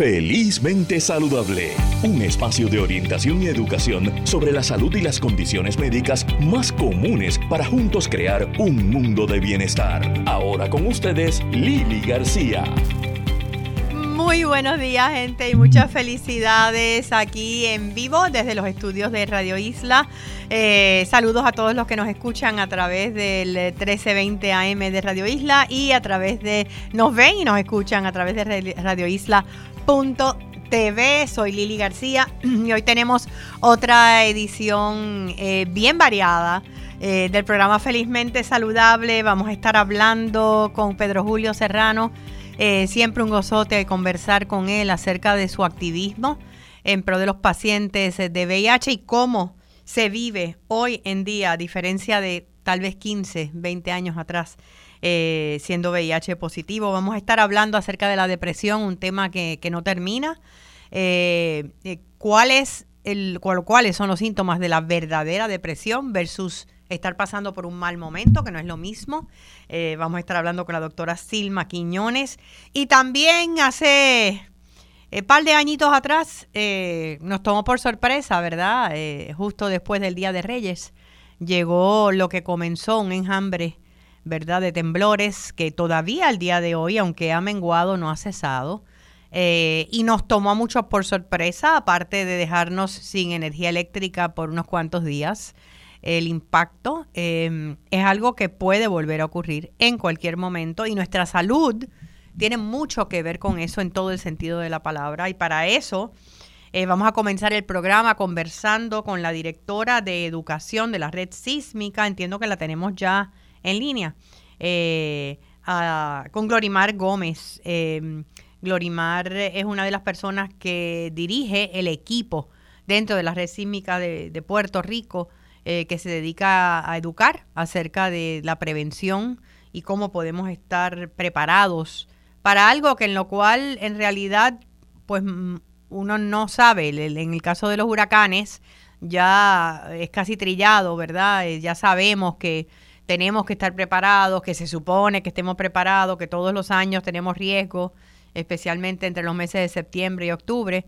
Felizmente Saludable, un espacio de orientación y educación sobre la salud y las condiciones médicas más comunes para juntos crear un mundo de bienestar. Ahora con ustedes, Lili García. Muy buenos días gente y muchas felicidades aquí en vivo desde los estudios de Radio Isla. Eh, saludos a todos los que nos escuchan a través del 1320 AM de Radio Isla y a través de, nos ven y nos escuchan a través de Radio Isla TV. Soy Lili García y hoy tenemos otra edición eh, bien variada eh, del programa Felizmente Saludable. Vamos a estar hablando con Pedro Julio Serrano. Eh, siempre un gozote conversar con él acerca de su activismo en pro de los pacientes de VIH y cómo se vive hoy en día, a diferencia de tal vez 15, 20 años atrás, eh, siendo VIH positivo. Vamos a estar hablando acerca de la depresión, un tema que, no termina. Eh, eh, ¿cuál el, ¿Cuáles son los síntomas de la verdadera depresión versus estar pasando por un mal momento, que no es lo mismo? vamos a estar hablando con la doctora Silma Quiñones. Y también hace un par de añitos atrás nos tomó por sorpresa, ¿verdad? justo después del Día de Reyes llegó lo que comenzó un enjambre ¿verdad? De temblores que todavía al día de hoy, aunque ha menguado, no ha cesado. Eh, y nos tomó a muchos por sorpresa, aparte de dejarnos sin energía eléctrica por unos cuantos días. El impacto em, es algo que puede volver a ocurrir en cualquier momento y nuestra salud tiene mucho que ver con eso en todo el sentido de la palabra. Y para eso eh, vamos a comenzar el programa conversando con la directora de educación de la red sísmica. Entiendo que la tenemos ya en línea eh, con Glorimar Gómez. Eh, Glorimar es una de las personas que dirige el equipo dentro de la red sísmica de, Puerto Rico eh, que se dedica a educar acerca de la prevención y cómo podemos estar preparados para algo que en lo cual en realidad pues uno no sabe. En el caso de los huracanes ya es casi trillado, ¿verdad? Ya sabemos que tenemos que estar preparados, que se supone que estemos preparados, que todos los años tenemos riesgo, especialmente entre los meses de septiembre y octubre,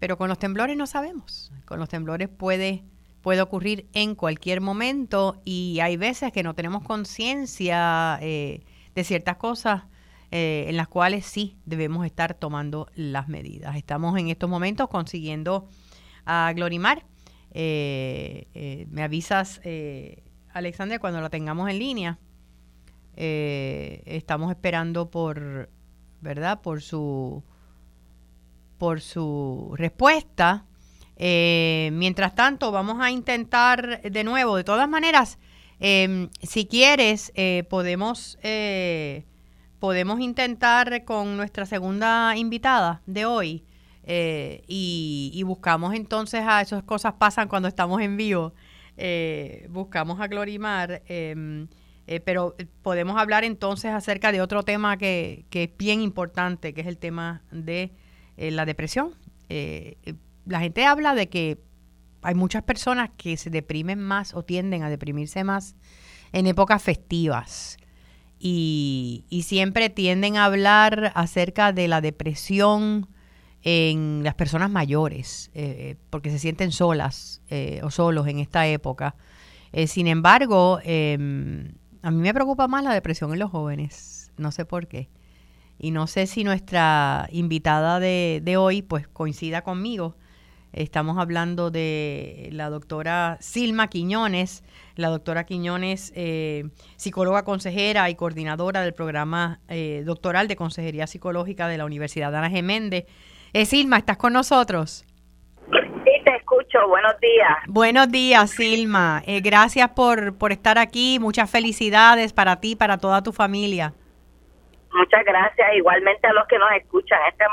pero con los temblores no sabemos. Con los temblores puede, puede ocurrir en cualquier momento y hay veces que no tenemos conciencia eh, de ciertas cosas eh, en las cuales sí debemos estar tomando las medidas. Estamos en estos momentos consiguiendo a Glorimar. Eh, me avisas Alexandra, cuando la tengamos en línea, eh, estamos esperando por, ¿verdad? Por su, por su respuesta. Eh, mientras tanto, vamos a intentar de nuevo, de todas maneras, em, si quieres, eh, podemos, podemos intentar con nuestra segunda invitada de hoy. y, y, buscamos entonces a esas cosas pasan cuando estamos en vivo eh, buscamos a Glorimar, em, eh, pero podemos hablar entonces acerca de otro tema que, que es bien importante, que es el tema de eh, la depresión. la gente habla de que hay muchas personas que se deprimen más o tienden a deprimirse más en épocas festivas. Y, y siempre tienden a hablar acerca de la depresión en las personas mayores, eh, porque se sienten solas eh, o solos en esta época. Eh, sin embargo, em, a mí me preocupa más la depresión en los jóvenes, no sé por qué. Y no sé si nuestra invitada de, de hoy pues coincida conmigo. Estamos hablando de la doctora Silma Quiñones, la doctora Quiñones, psicóloga consejera y coordinadora del programa doctoral de Consejería Psicológica de la Universidad Ana Geméndez eh, Silma, ¿estás con nosotros? Sí, te escucho. Buenos días. Buenos días, Silma. Eh, gracias por, por estar aquí. Muchas felicidades para ti, para toda tu familia. Muchas gracias. Igualmente a los que nos escuchan. Esta es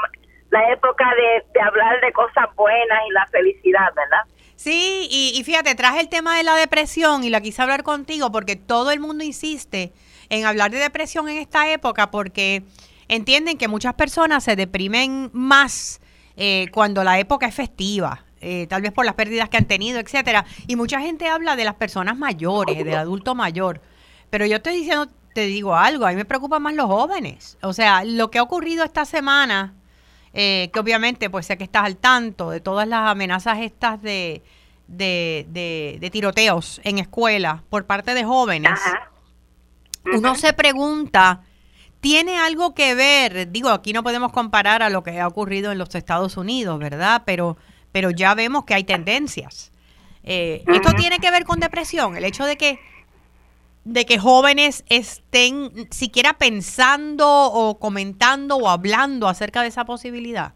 la época de, hablar de cosas buenas y la felicidad, ¿verdad? Sí, y, y fíjate, traje el tema de la depresión y la quise hablar contigo porque todo el mundo insiste en hablar de depresión en esta época porque entienden que muchas personas se deprimen más eh, cuando la época es festiva. Eh, tal vez por las pérdidas que han tenido, etcétera. Y mucha gente habla de las personas mayores, del adulto mayor. Pero yo estoy diciendo, te digo algo, a mí me preocupan más los jóvenes. O sea, lo que ha ocurrido esta semana eh, que obviamente pues sé que estás al tanto de todas las amenazas estas de, de, tiroteos en escuelas por parte de jóvenes, uno se pregunta, ¿tiene algo que ver? Digo, aquí no podemos comparar a lo que ha ocurrido en los Estados Unidos, ¿verdad? Pero, pero ya vemos que hay tendencias. Eh, ¿Esto tiene que ver con depresión? El hecho de que de que jóvenes estén siquiera pensando o comentando o hablando acerca de esa posibilidad?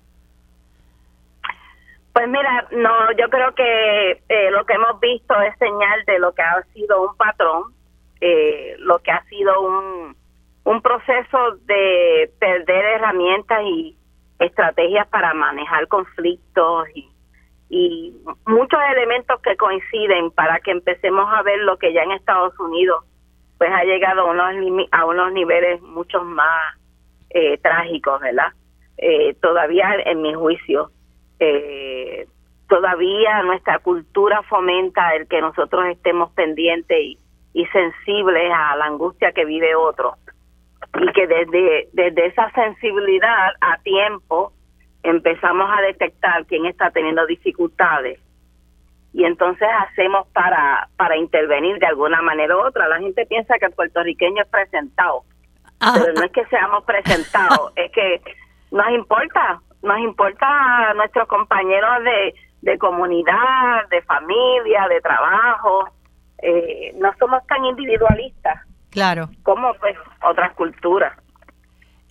Pues mira, no, yo creo que eh, lo que hemos visto es señal de lo que ha sido un patrón, eh, lo que ha sido un, un proceso de perder herramientas y estrategias para manejar conflictos y, muchos elementos que coinciden para que empecemos a ver lo que ya en Estados Unidos pues ha llegado a unos, a unos niveles mucho más eh, trágicos, ¿verdad? Eh, todavía, en mi juicio, eh, todavía nuestra cultura fomenta el que nosotros estemos pendientes y, y sensibles a la angustia que vive otro. Y que desde, desde esa sensibilidad a tiempo empezamos a detectar quién está teniendo dificultades y entonces hacemos para, para intervenir de alguna manera u otra. La gente piensa que el puertorriqueño es presentado, ah. pero no es que seamos presentados, es que nos importa, nos importa a nuestros compañeros de, de comunidad, de familia, de trabajo. Eh, no somos tan individualistas claro. como pues otras culturas.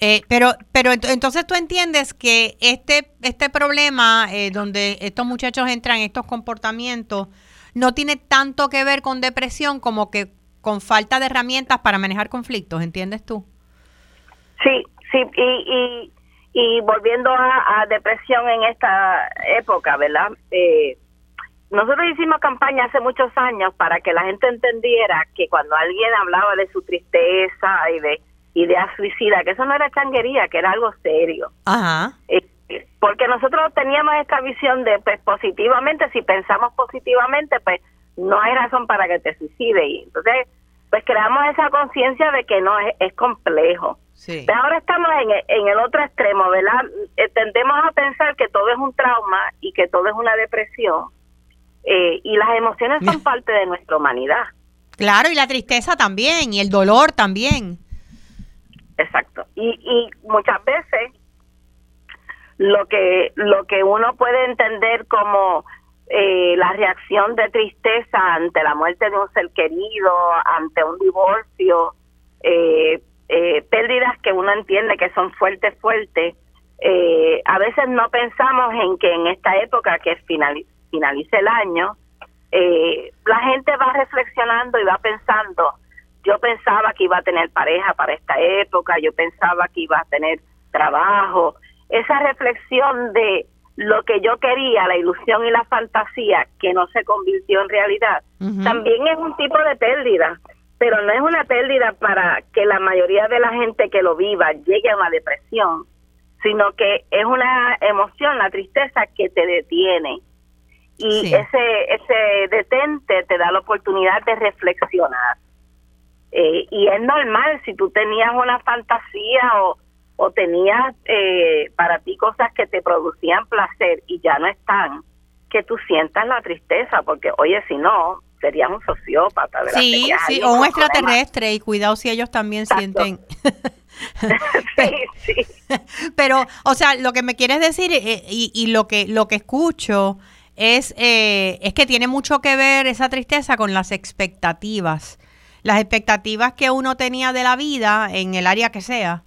Eh, pero, pero entonces tú entiendes que este, este problema eh, donde estos muchachos entran en estos comportamientos no tiene tanto que ver con depresión como que con falta de herramientas para manejar conflictos, ¿entiendes tú? Sí, sí, y, y, y volviendo a, depresión en esta época, ¿verdad? Eh, nosotros hicimos campaña hace muchos años para que la gente entendiera que cuando alguien hablaba de su tristeza y de idea suicida, que eso no era changuería, que era algo serio. Ajá. Eh, porque nosotros teníamos esta visión de, pues, positivamente, si pensamos positivamente, pues, no hay razón para que te suicide. Y entonces, pues, creamos esa conciencia de que no es, es complejo. Sí. Pero ahora estamos en, en el otro extremo, ¿verdad? Eh, tendemos a pensar que todo es un trauma y que todo es una depresión. Eh, y las emociones son parte de nuestra humanidad. Claro, y la tristeza también, y el dolor también. Exacto. Y, y muchas veces lo que lo que uno puede entender como eh, la reacción de tristeza ante la muerte de un ser querido, ante un divorcio, eh, eh, pérdidas que uno entiende que son fuertes, fuertes. a veces no pensamos en que en esta época que finalice, finalice el año, la gente va reflexionando y va pensando yo pensaba que iba a tener pareja para esta época, yo pensaba que iba a tener trabajo. Esa reflexión de lo que yo quería, la ilusión y la fantasía que no se convirtió en realidad, también es un tipo de pérdida, pero no es una pérdida para que la mayoría de la gente que lo viva llegue a una depresión, sino que es una emoción, la tristeza que te detiene. Y ese, ese detente te da la oportunidad de reflexionar eh, y es normal si tú tenías una fantasía o, o tenías eh, para ti cosas que te producían placer y ya no están, que tú sientas la tristeza, porque oye, si no, serías un sociópata. ¿verdad? Sí, sí, o un extraterrestre, y cuidado si ellos también sienten. sí, sí. Pero, o sea, lo que me quieres decir eh, y, y, lo que lo que escucho es es que tiene mucho que ver esa tristeza con las expectativas las expectativas que uno tenía de la vida en el área que sea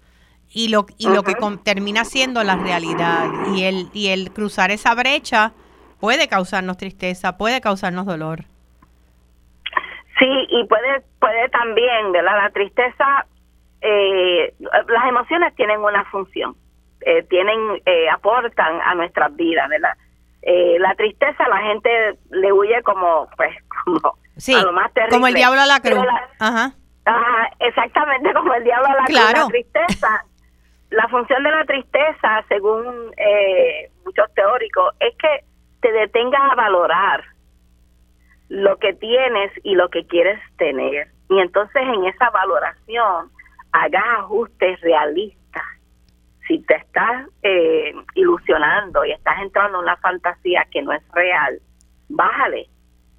y lo, y lo que termina siendo la realidad. Y el, y el cruzar esa brecha puede causarnos tristeza, puede causarnos dolor. Sí, y puede, puede también, ¿verdad? La tristeza, eh, las emociones tienen una función, eh, tienen, eh, aportan a nuestras vidas, ¿verdad? La tristeza la gente le huye como, pues, como Sí, como el diablo a la cruz. ajá. exactamente como el diablo a la cruz. La tristeza, la función de la tristeza, según eh, muchos teóricos, es que te detengas a valorar lo que tienes y lo que quieres tener. Y entonces en esa valoración hagas ajustes realistas, si te estás eh, ilusionando y estás entrando en una fantasía que no es real, bájale,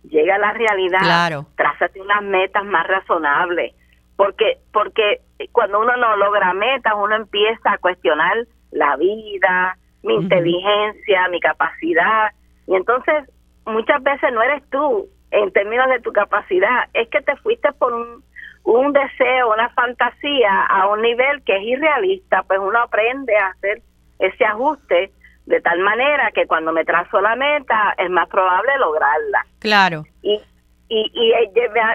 llega a la realidad, claro. trázate unas metas más razonables, porque porque cuando uno no logra metas, uno empieza a cuestionar la vida, mi inteligencia, mi capacidad, y entonces muchas veces no eres tú en términos de tu capacidad, es que te fuiste por un, un deseo, una fantasía a un nivel que es irrealista, pues uno aprende a hacer ese ajuste de tal manera que cuando me trazo la meta es más probable lograrla. Claro. Y, y, y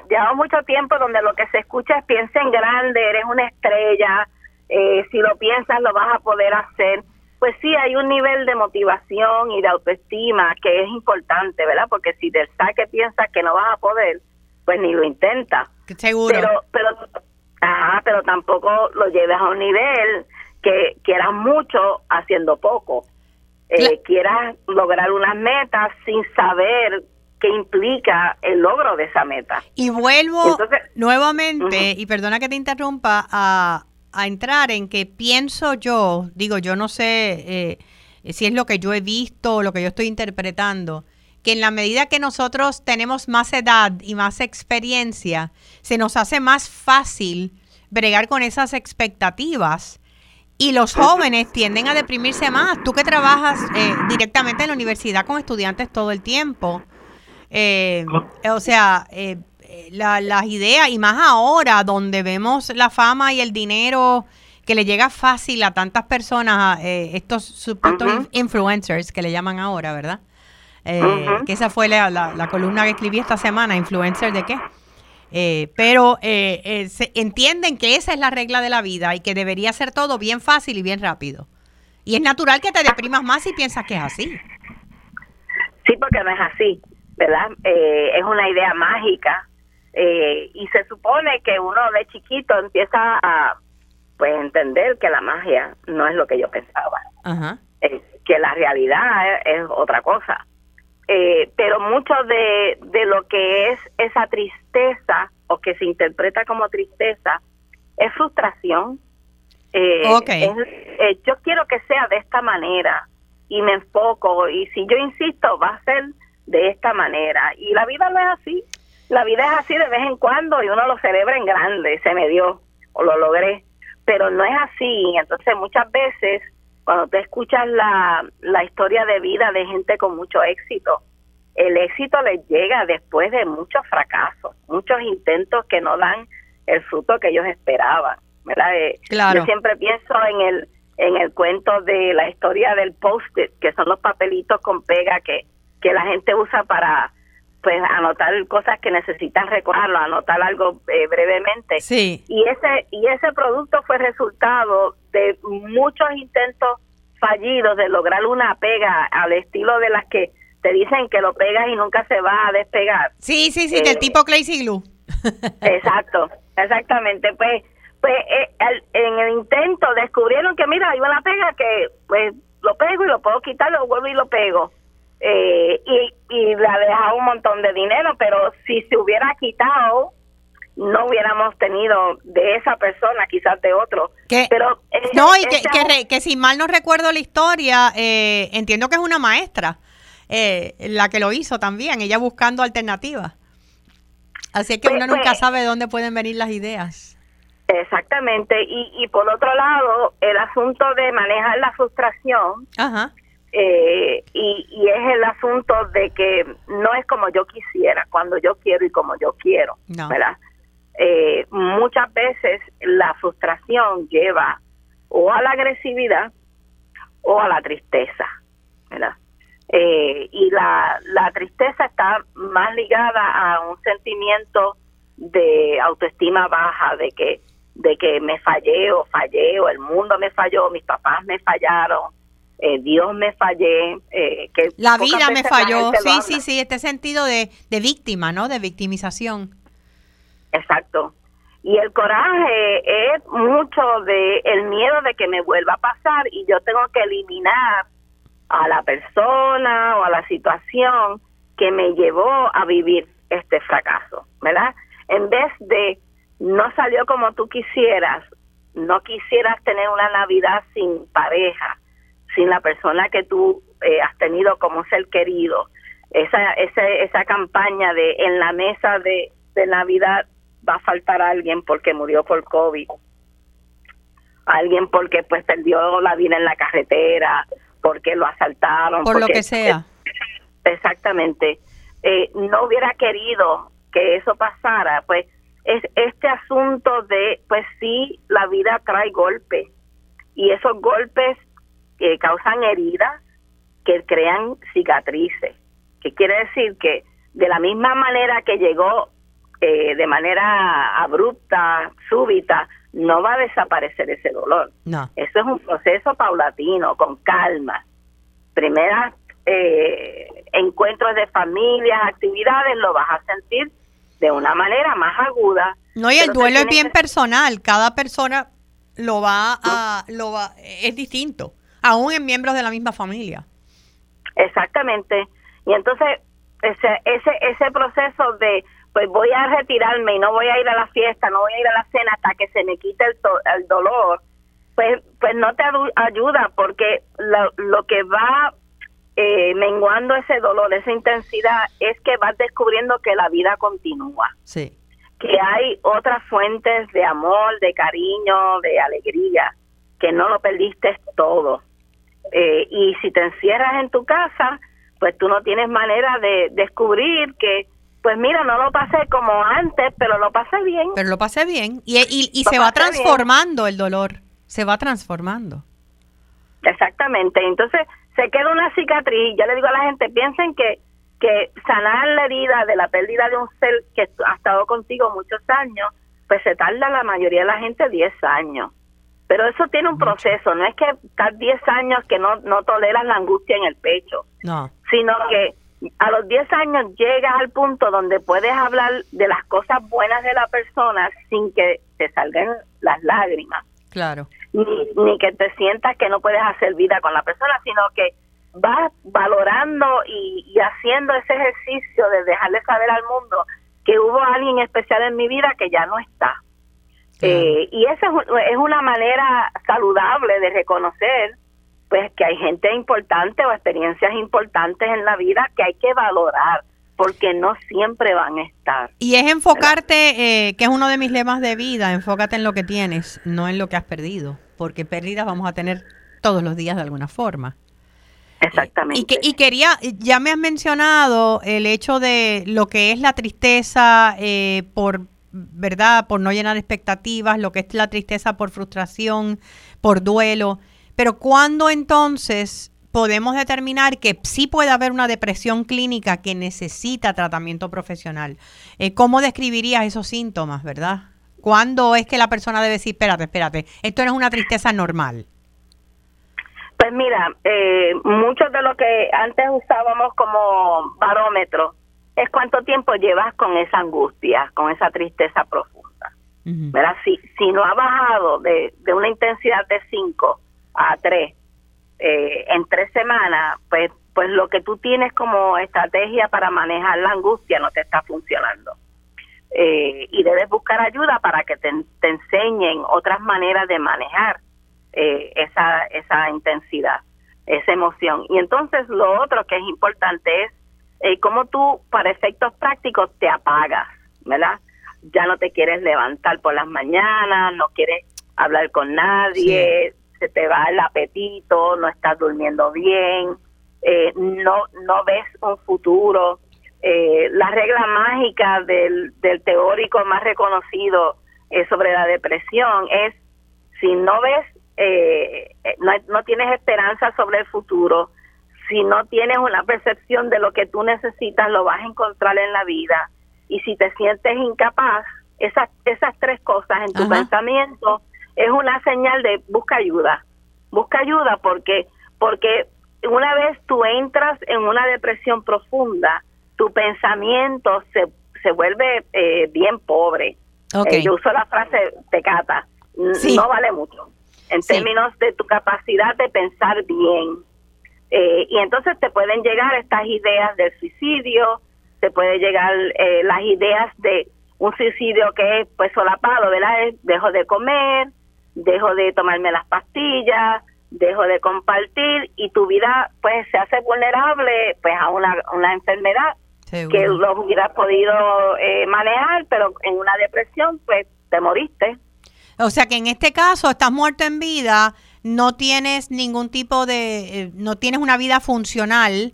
lleva mucho tiempo donde lo que se escucha es piensa en grande, eres una estrella, eh, si lo piensas lo vas a poder hacer. Pues sí, hay un nivel de motivación y de autoestima que es importante, ¿verdad? Porque si del saque piensas que no vas a poder, pues ni lo intenta. Seguro. Pero, pero, ajá, pero tampoco lo lleves a un nivel que quieras mucho haciendo poco. Eh, quieras lograr unas metas sin saber qué implica el logro de esa meta. Y vuelvo nuevamente, y perdona que te interrumpa, a, a entrar en que pienso yo, digo, yo no sé eh, si es lo que yo he visto o lo que yo estoy interpretando, que en la medida que nosotros tenemos más edad y más experiencia, se nos hace más fácil bregar con esas expectativas y los jóvenes tienden a deprimirse más. Tú que trabajas eh, directamente en la universidad con estudiantes todo el tiempo, eh, o sea, eh, las ideas, y más ahora, donde vemos la fama y el dinero que le llega fácil a tantas personas, eh, estos supuestos influencers que le llaman ahora, ¿verdad? Eh, que esa fue la, la, columna que escribí esta semana, influencer de qué. pero se entienden que esa es la regla de la vida y que debería ser todo bien fácil y bien rápido. Y es natural que te deprimas más si piensas que es así. Sí, porque no es así, ¿verdad? es una idea mágica eh, y se supone que uno de chiquito empieza a pues entender que la magia no es lo que yo pensaba, eh, que la realidad es, otra cosa. Eh, pero mucho de, de lo que es esa tristeza o que se interpreta como tristeza es frustración. yo quiero que sea de esta manera y me enfoco y si yo insisto va a ser de esta manera y la vida no es así la vida es así de vez en cuando y uno lo celebra en grande, se me dio o lo logré, pero no es así. Entonces muchas veces cuando te escuchas la, la historia de vida de gente con mucho éxito, el éxito les llega después de muchos fracasos, muchos intentos que no dan el fruto que ellos esperaban. ¿verdad? Eh, yo siempre pienso en el en el cuento de la historia del post-it, que son los papelitos con pega que, que la gente usa para pues anotar cosas que necesitan recordarlo, anotar algo eh, brevemente. Sí. Y ese y ese producto fue resultado de muchos intentos fallidos de lograr una pega al estilo de las que te dicen que lo pegas y nunca se va a despegar. Sí, sí, sí, del eh, tipo Clay Glue. exacto, exactamente. Pues pues eh, en el intento descubrieron que mira, hay una pega que pues lo pego y lo puedo quitar, lo vuelvo y lo pego eh, y, y le ha dejado un montón de dinero, pero si se hubiera quitado, no hubiéramos tenido de esa persona, quizás de otro. Pero no, y que, que, si mal no recuerdo la historia, eh, entiendo que es una maestra eh, la que lo hizo también, ella buscando alternativas. Así que pues, uno nunca pues, sabe de dónde pueden venir las ideas. Exactamente, y, y por otro lado, el asunto de manejar la frustración. Ajá eh, y, es el asunto de que no es como yo quisiera, cuando yo quiero y como yo quiero, ¿verdad? Eh, muchas veces la frustración lleva o a la agresividad o a la tristeza, ¿verdad? Eh, y la, la tristeza está más ligada a un sentimiento de autoestima baja, de que de que me fallé o fallé o el mundo me falló, mis papás me fallaron, eh, Dios me fallé, eh, que la vida me falló, sí, sí, sí, este sentido de, de víctima, ¿no? De victimización. Exacto. Y el coraje es mucho de el miedo de que me vuelva a pasar y yo tengo que eliminar a la persona o a la situación que me llevó a vivir este fracaso, ¿verdad? En vez de no salió como tú quisieras, no quisieras tener una Navidad sin pareja, sin la persona que tú eh, has tenido como ser querido. Esa, esa, esa campaña de en la mesa de, de Navidad va a faltar alguien porque murió por COVID, alguien porque pues perdió la vida en la carretera, porque lo asaltaron. Por lo que sea. Exactamente. Eh, no hubiera querido que eso pasara, pues es este asunto de, pues sí, la vida trae golpes y esos golpes que causan heridas que crean cicatrices, que quiere decir que de la misma manera que llegó eh, de manera abrupta, súbita, no va a desaparecer ese dolor. No. Eso es un proceso paulatino, con calma. Primeras eh, encuentros de familias, actividades, lo vas a sentir de una manera más aguda. No, y el duelo es bien personal. Cada persona lo va a, lo va, es distinto, aún en miembros de la misma familia. Exactamente. Y entonces ese, ese, ese proceso de, pues voy a retirarme y no voy a ir a la fiesta, no voy a ir a la cena hasta que se me quite el, el dolor, pues, pues no te ayuda porque lo, lo que va eh, menguando ese dolor, esa intensidad, es que vas descubriendo que la vida continúa. Sí. Que hay otras fuentes de amor, de cariño, de alegría, que no lo perdiste todo. Eh, y si te encierras en tu casa, pues tú no tienes manera de descubrir que, pues mira, no lo pasé como antes, pero lo pasé bien. Pero lo pasé bien. Y, y, y se va transformando el dolor, se va transformando. Exactamente. Entonces, se queda una cicatriz. Yo le digo a la gente, piensen que, que sanar la herida de la pérdida de un ser que ha estado contigo muchos años, pues se tarda la mayoría de la gente 10 años. Pero eso tiene un proceso, no es que estás 10 años que no, no toleras la angustia en el pecho, no. sino que a los 10 años llegas al punto donde puedes hablar de las cosas buenas de la persona sin que te salgan las lágrimas. Claro ni, ni que te sientas que no puedes hacer vida con la persona, sino que vas valorando y, haciendo ese ejercicio de dejarle saber al mundo que hubo alguien especial en mi vida que ya no está. Eh, y esa es, una manera saludable de reconocer pues que hay gente importante o experiencias importantes en la vida que hay que valorar porque no siempre van a estar. Y es enfocarte, eh, que es uno de mis lemas de vida, enfócate en lo que tienes, no en lo que has perdido porque pérdidas vamos a tener todos los días de alguna forma. Exactamente. Y, que, y quería, ya me has mencionado el hecho de lo que es la tristeza eh, por, ¿verdad? Por no llenar expectativas, lo que es la tristeza por frustración, por duelo. Pero ¿cuándo entonces podemos determinar que sí puede haber una depresión clínica que necesita tratamiento profesional? Eh, ¿Cómo describirías esos síntomas, verdad? ¿Cuándo es que la persona debe decir, espérate, espérate, esto no es una tristeza normal? Pues mira, eh, muchos de lo que antes usábamos como barómetro es cuánto tiempo llevas con esa angustia, con esa tristeza profunda. Si, si no ha bajado de, de una intensidad de 5 a 3 eh, en tres semanas, pues, pues lo que tú tienes como estrategia para manejar la angustia no te está funcionando. Eh, y debes buscar ayuda para que te, enseñen otras maneras de manejar eh, esa, esa intensidad, esa emoción. Y entonces lo otro que es importante es eh, cómo tú, para efectos prácticos, te apagas, ¿verdad? Ya no te quieres levantar por las mañanas, no quieres hablar con nadie, se te va el apetito, no estás durmiendo bien, eh, no, no ves un futuro eh, la regla mágica del, del teórico más reconocido eh, sobre la depresión es si no ves, eh, no, no tienes esperanza sobre el futuro, si no tienes una percepción de lo que tú necesitas, lo vas a encontrar en la vida. Y si te sientes incapaz, esas, esas tres cosas en tu pensamiento es una señal de busca ayuda. Busca ayuda porque, porque una vez tú entras en una depresión profunda, tu pensamiento se, se vuelve eh, bien pobre. Eh, yo uso la frase pecata, no vale mucho en términos de tu capacidad de pensar bien. Eh, y entonces te pueden llegar estas ideas del suicidio, te puede llegar las ideas de un suicidio que es pues solapado, ¿verdad? dejo de comer, dejo de tomarme las pastillas, dejo de compartir y tu vida pues se hace vulnerable pues a una, una enfermedad que lo hubieras podido eh, manejar, pero en una depresión pues te moriste. O sea que en este caso estás muerto en vida, no tienes ningún tipo de, eh, no tienes una vida funcional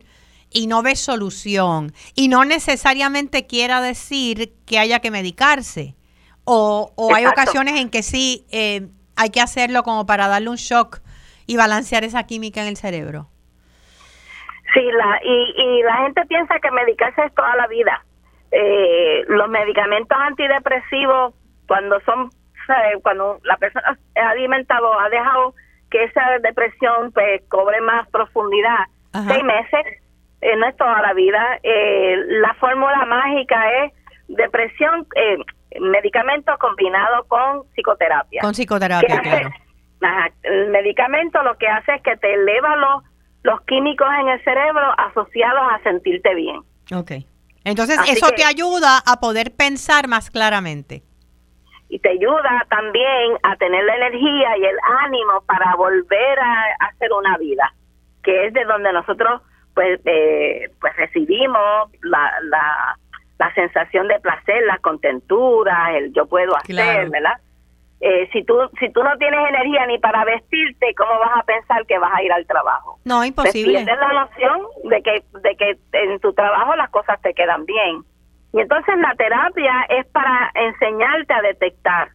y no ves solución. Y no necesariamente quiera decir que haya que medicarse. O, o hay ocasiones en que sí eh, hay que hacerlo como para darle un shock y balancear esa química en el cerebro. Sí, la, y, y la gente piensa que medicarse es toda la vida. Eh, los medicamentos antidepresivos, cuando son, cuando la persona ha alimentado, ha dejado que esa depresión pues cobre más profundidad, seis meses, eh, no es toda la vida. Eh, la fórmula mágica es depresión, eh, medicamento combinado con psicoterapia. Con psicoterapia, claro. el medicamento lo que hace es que te eleva los, los químicos en el cerebro asociados a sentirte bien. Ok. Entonces, eso te ayuda a poder pensar más claramente. Y te ayuda también a tener la energía y el ánimo para volver a hacer una vida, que es de donde nosotros pues, eh, pues recibimos la, la, la, sensación de placer, la contentura, el yo puedo hacer, ¿verdad? Eh, si tú si tú no tienes energía ni para vestirte, ¿cómo vas a pensar que vas a ir al trabajo? No, imposible. Tienes la noción de que de que en tu trabajo las cosas te quedan bien. Y entonces la terapia es para enseñarte a detectar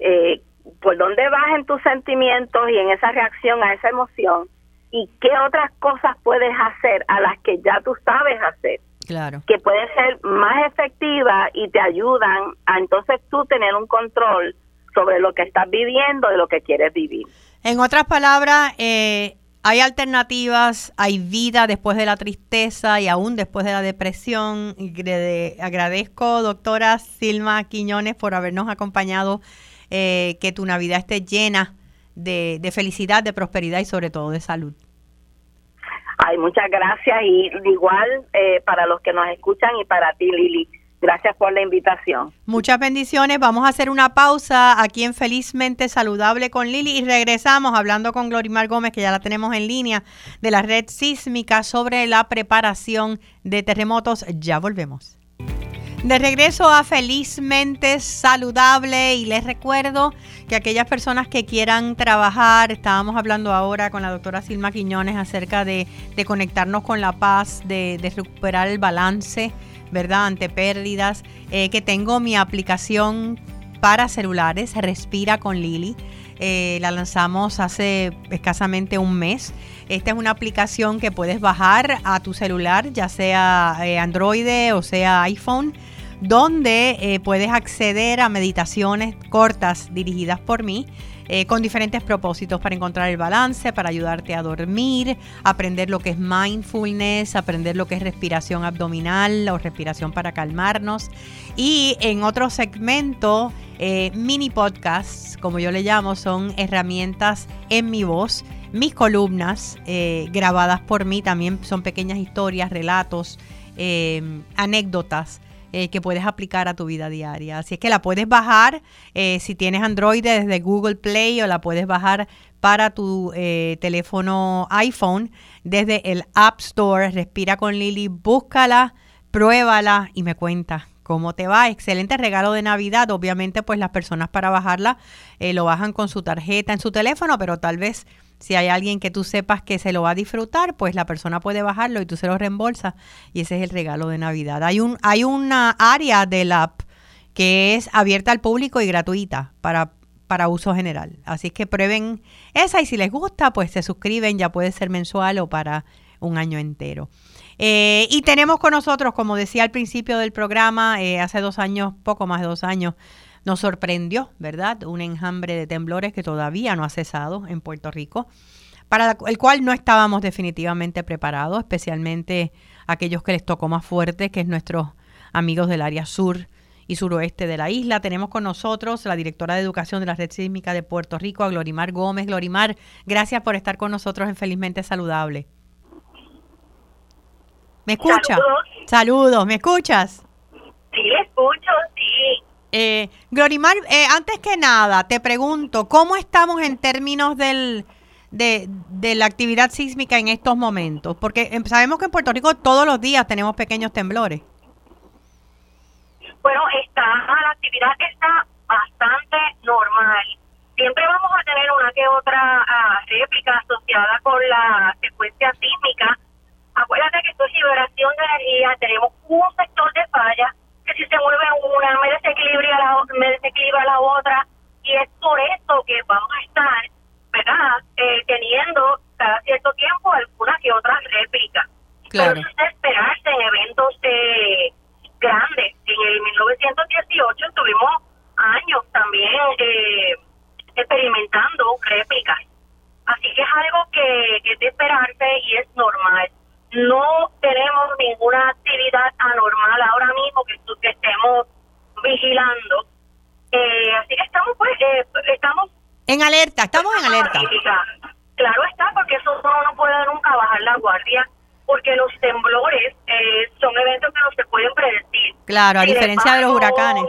eh, por dónde vas en tus sentimientos y en esa reacción a esa emoción y qué otras cosas puedes hacer a las que ya tú sabes hacer. Claro. Que pueden ser más efectivas y te ayudan a entonces tú tener un control sobre lo que estás viviendo y lo que quieres vivir. En otras palabras, eh, hay alternativas, hay vida después de la tristeza y aún después de la depresión. agradezco, doctora Silma Quiñones, por habernos acompañado. Eh, que tu Navidad esté llena de, felicidad, de prosperidad y sobre todo de salud. Ay, muchas gracias y igual eh, para los que nos escuchan y para ti, Lili. Gracias por la invitación. Muchas bendiciones. Vamos a hacer una pausa aquí en Felizmente Saludable con Lili y regresamos hablando con Glorimar Gómez, que ya la tenemos en línea, de la red sísmica sobre la preparación de terremotos. Ya volvemos. De regreso a Felizmente Saludable y les recuerdo que aquellas personas que quieran trabajar, estábamos hablando ahora con la doctora Silma Quiñones acerca de, conectarnos con la paz, de, recuperar el balance, ¿verdad? Ante pérdidas, eh, que tengo mi aplicación para celulares, Respira con Lili. Eh, la lanzamos hace escasamente un mes. Esta es una aplicación que puedes bajar a tu celular, ya sea eh, Android o sea iPhone, donde puedes acceder a meditaciones cortas dirigidas por mí. Con diferentes propósitos para encontrar el balance, para ayudarte a dormir, aprender lo que es mindfulness, aprender lo que es respiración abdominal o respiración para calmarnos. Y en otro segmento, mini podcasts, como yo le llamo, son herramientas en mi voz mis columnas eh, grabadas por mí también son pequeñas historias, relatos, eh, anécdotas eh, que puedes aplicar a tu vida diaria. Así es que la puedes bajar si tienes Android desde Google Play o la puedes bajar para tu teléfono iPhone desde el App Store. Respira con Lili, búscala, pruébala y me cuenta cómo te va. Excelente regalo de Navidad. Obviamente, pues las personas para bajarla lo bajan con su tarjeta en su teléfono, pero tal vez si hay alguien que tú sepas que se lo va a disfrutar, pues la persona puede bajarlo y tú se lo reembolsas y ese es el regalo de Navidad. Hay un hay una área del app que es abierta al público y gratuita para para uso general. Así que prueben esa y si les gusta, pues se suscriben, ya puede ser mensual o para un año entero. Eh, y tenemos con nosotros, como decía al principio del programa, eh, hace dos años, poco más de dos años, nos sorprendió, ¿verdad? Un enjambre de temblores que todavía no ha cesado en Puerto Rico, para el cual no estábamos definitivamente preparados, especialmente aquellos que les tocó más fuerte, que es nuestros amigos del área sur y suroeste de la isla. Tenemos con nosotros la directora de Educación de la Red Sísmica de Puerto Rico, a Glorimar Gómez. Glorimar, gracias por estar con nosotros en Felizmente Saludable. ¿Me escucha? Saludos. ¿me escuchas? Sí, le escucho, sí. Eh, Glorimar, eh, antes que nada, te pregunto, ¿cómo estamos en términos del, de, la actividad sísmica en estos momentos? Porque em, sabemos que en Puerto Rico todos los días tenemos pequeños temblores. Bueno, está, la actividad está bastante normal. Siempre vamos a tener una que otra ah, réplica asociada con la secuencia sísmica. Acuérdate que esto es liberación de energía, tenemos un sector de falla que si se mueve una me desequilibra la, me desequilibra la otra y es por eso que vamos a estar, ¿verdad? Eh, teniendo cada cierto tiempo alguna que otra réplica. Claro. Pero eso es de esperarse en eventos eh, grandes. En el 1918 tuvimos años también eh, experimentando réplicas. Así que es algo que, que es de esperarse y es normal. No tenemos ninguna actividad anormal ahora mismo que, que estemos vigilando. Eh, así que estamos, pues, eh, estamos En alerta, estamos en alerta. Claro está, porque eso uno no puede nunca bajar la guardia, porque los temblores eh, son eventos que no se pueden predecir. Claro, a diferencia de los huracanes.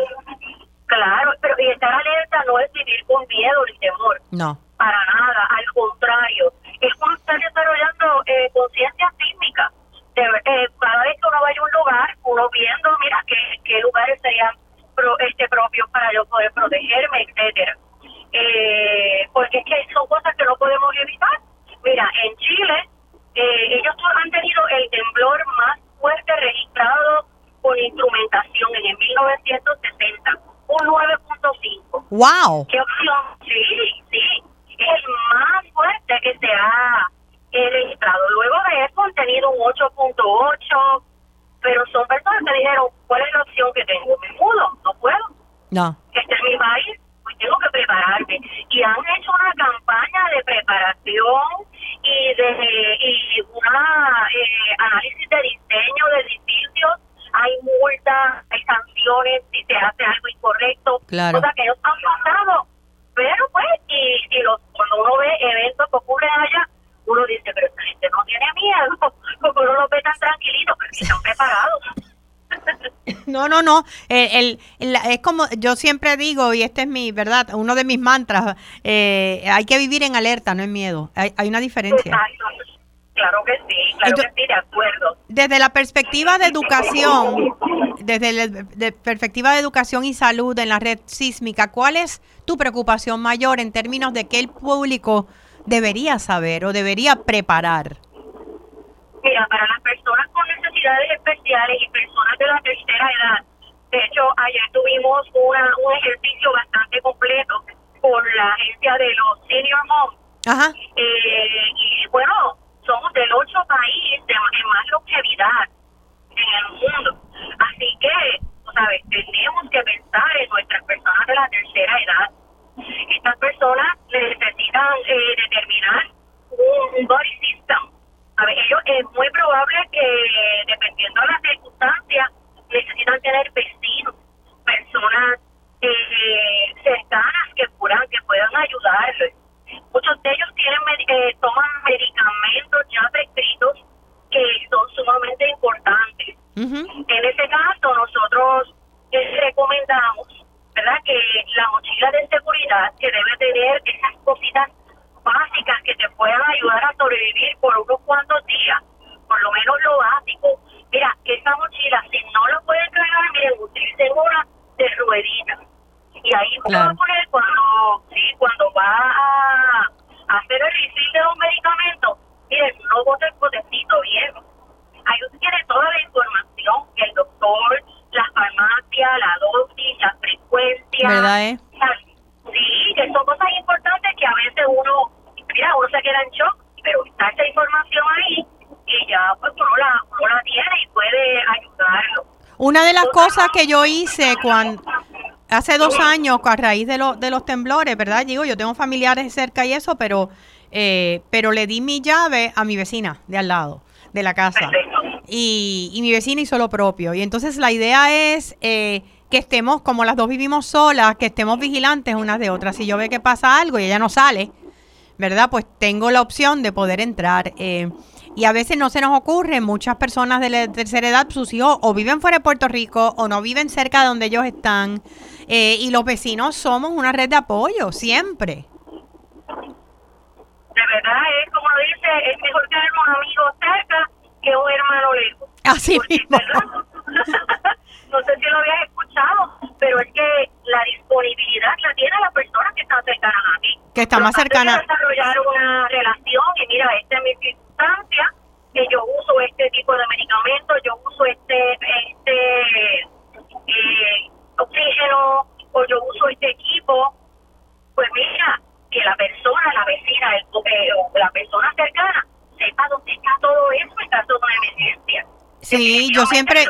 Claro, pero y estar alerta no es vivir con miedo ni temor, No. para nada, al contrario, es uno estar desarrollando eh, conciencia sísmica. De- eh, cada vez que uno vaya a un lugar, uno viendo, mira, qué, qué lugares serían pro- este propios para yo poder protegerme, etcétera. Eh, porque es que son cosas que no podemos evitar. Mira, en Chile, eh, ellos han tenido el temblor más fuerte registrado con instrumentación en el 1960, un 9.5. ¡Wow! ¿Qué opción? Sí, sí. Es el más fuerte que se ha eh, registrado. Luego de eso han tenido un 8.8, pero son personas que dijeron, ¿cuál es la opción que tengo? Me mudo, no puedo. No. Este es mi país, pues tengo que prepararme. Y han hecho una campaña de preparación y de y una eh, análisis de diseño de edificios. Hay multas, hay sanciones si se hace algo incorrecto. Claro. O sea que ellos han pasado. Pero pues, y, y los, cuando uno ve eventos que ocurren allá, uno dice, pero esta gente no tiene miedo, porque uno lo ve tan tranquilito, pero si están preparados. No, no, no. El, el- la- es como yo siempre digo, y este es mi, ¿verdad? Uno de mis mantras. eh, hay que vivir en alerta, no en miedo. Hay, hay una diferencia. Exacto. Claro que sí, claro Yo- que sí, de acuerdo. Desde la perspectiva de educación, desde la de perspectiva de educación y salud en la red sísmica, ¿cuál es tu preocupación mayor en términos de que el público debería saber o debería preparar? Mira, para las personas con necesidades especiales y personas de la tercera edad, de hecho, ayer tuvimos una, un ejercicio bastante completo con la agencia de los Senior Homes. Ajá. Eh, y bueno, somos del ocho país de en más longevidad en el mundo. Así que, sabes, tenemos que pensar en nuestras personas de la tercera edad. Estas personas necesitan eh, determinar un, body system. A ver, ellos es muy probable que, dependiendo de las circunstancias, necesitan tener vecinos, personas eh, cercanas que puedan, que puedan ayudarles. Muchos de ellos tienen eh, toman medicamentos ya prescritos que son sumamente importantes. En ese caso, nosotros eh, recomendamos, ¿verdad?, que la mochila de seguridad que debe tener esas cositas básicas que te puedan ayudar a sobrevivir por unos cuantos días, por lo menos lo básico. Mira, esa mochila, si no lo pueden cargar, miren, utilicen una de rueditas. Y ahí Claro. poner cuando, sí, cuando va a, a hacer el refill de los medicamentos, miren, no bote el potecito viejo. Ahí usted tiene toda la información, el doctor, la farmacia, la dosis, la frecuencia. ¿Verdad, eh? Sí, que son cosas importantes que a veces uno, mira, uno se queda en shock, pero está esa información ahí y ya pues uno la, uno la tiene y puede ayudarlo. Una de las cosas que yo hice cuando hace dos años a raíz de, los de los temblores, ¿verdad? Digo, yo tengo familiares cerca y eso, pero eh, pero le di mi llave a mi vecina de al lado de la casa y, y mi vecina hizo lo propio. Y entonces la idea es eh, que estemos, como las dos vivimos solas, que estemos vigilantes unas de otras. Si yo ve que pasa algo y ella no sale, ¿verdad? Pues tengo la opción de poder entrar. Eh, Y a veces no se nos ocurre, muchas personas de la tercera edad, sus hijos o viven fuera de Puerto Rico o no viven cerca de donde ellos están. Eh, y los vecinos somos una red de apoyo, siempre. De verdad, es como lo dice, es mejor tener un amigo cerca que un hermano lejos. Así Porque, mismo. no sé si lo habías escuchado, pero es que la disponibilidad la tienen las personas que están cercanas a ti. Que está más antes de cercana. desarrollar una relación y mira, esta es mi circunstancia, que yo uso este tipo de medicamentos, yo uso este, este eh, oxígeno o yo uso este equipo, pues mira, que la persona, la vecina, el, o la persona cercana sepa dónde está todo eso en caso de una emergencia. Sí, yo siempre,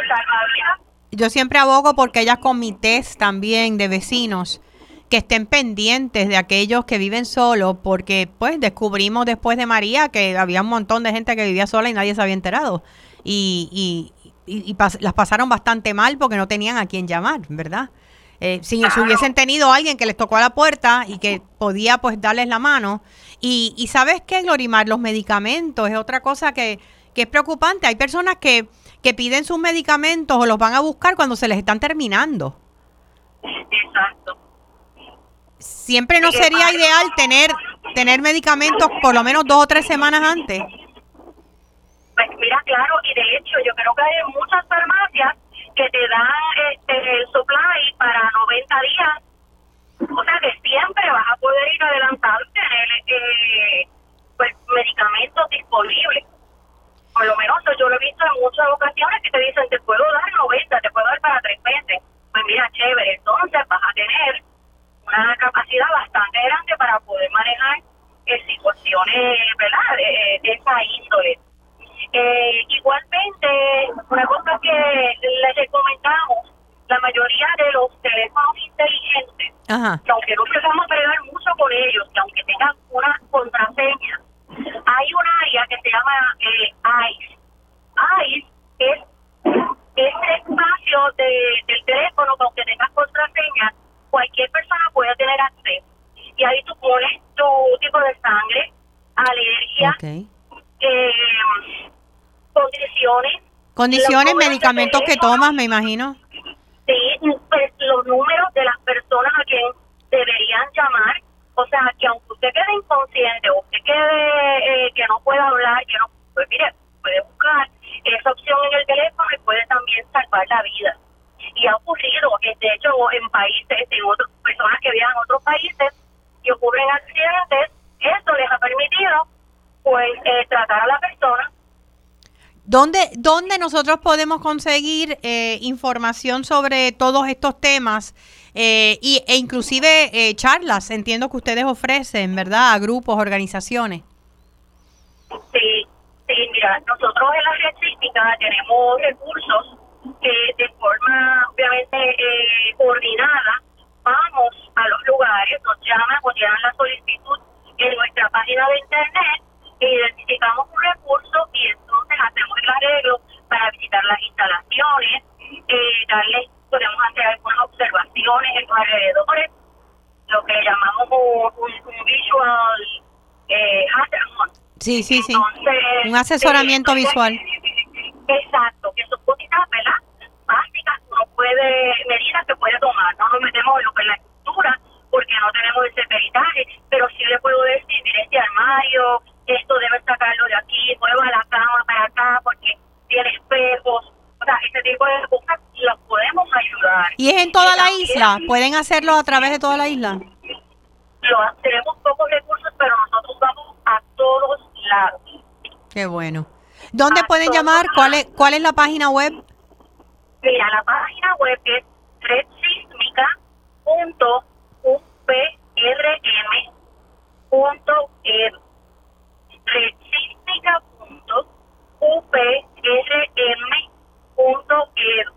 yo siempre abogo porque haya comités también de vecinos que estén pendientes de aquellos que viven solos, porque pues descubrimos después de María que había un montón de gente que vivía sola y nadie se había enterado. Y, y, y- y pas- las pasaron bastante mal porque no tenían a quién llamar, ¿verdad? Eh, si, si hubiesen tenido alguien que les tocó a la puerta y que podía pues darles la mano. Y, y sabes qué, Glorimar, los medicamentos es otra cosa que, que es preocupante. Hay personas que, que piden sus medicamentos o los van a buscar cuando se les están terminando. Exacto. Siempre no sería ideal tener, tener medicamentos por lo menos dos o tres semanas antes. Pues mira, claro, y de hecho yo creo que hay muchas farmacias que te dan este, el supply para 90 días. O sea que siempre vas a poder ir adelantado y tener eh, pues, medicamentos disponibles. Por lo menos yo lo he visto en muchas ocasiones que te dicen, te puedo dar 90, te puedo dar para tres meses. Pues mira, chévere, entonces vas a tener una capacidad bastante grande para poder manejar eh, situaciones, ¿verdad?, de, de esa índole. Eh, igualmente, una cosa que les recomendamos, la mayoría de los teléfonos inteligentes, Ajá. que aunque no empezamos a bregar mucho con ellos, que aunque tengan una contraseña, hay un área que se llama eh, ICE. ICE es ese espacio de, del teléfono que aunque tengas contraseña, cualquier persona puede tener acceso. Y ahí tú pones tu tipo de sangre, alergia, eh, condiciones, Condiciones, medicamentos que tomas, me imagino. sí, pues, los números de las personas a quien deberían llamar. O sea, que aunque usted quede inconsciente o usted quede eh, que no pueda hablar, que no, pues mire, puede buscar esa opción en el teléfono y puede también salvar la vida. Y ha ocurrido, eh, de hecho, en países, en otras personas que viajan a otros países y ocurren accidentes, eso les ha permitido, pues, eh, tratar a la persona ¿Dónde, ¿Dónde nosotros podemos conseguir eh, información sobre todos estos temas eh, y, e inclusive eh, charlas? Entiendo que ustedes ofrecen, ¿verdad? A grupos, organizaciones. Sí, sí, mira, nosotros en la red sísmica tenemos recursos que de forma obviamente eh, coordinada vamos a los lugares, nos llaman o llenan la solicitud en nuestra página de internet, identificamos un recurso y entonces hacemos el arreglo para visitar las instalaciones, eh, darles, podemos hacer algunas observaciones en los alrededores, lo que llamamos un, un- visual eh, Sí, sí, sí. entonces, Un asesoramiento eh, visual. Exacto, que son cositas, ¿verdad? Básicas, uno puede, medidas que puede tomar. No nos metemos en lo que es la estructura, porque no tenemos ese peritaje, pero sí le puedo decir, mire este armario, esto debe sacarlo de aquí, mueva la cama para acá, porque tiene espejos. O sea, ese tipo de cosas las podemos ayudar. ¿Y es en toda la isla? ¿Pueden hacerlo a través de toda la isla? lo- tenemos pocos recursos, pero nosotros vamos a todos lados. Qué bueno. ¿Dónde A pueden llamar? ¿Cuál es. ¿Cuál es la página web? Mira, la página web es redsísmica.uprm.edu. redsísmica.uprm.edu.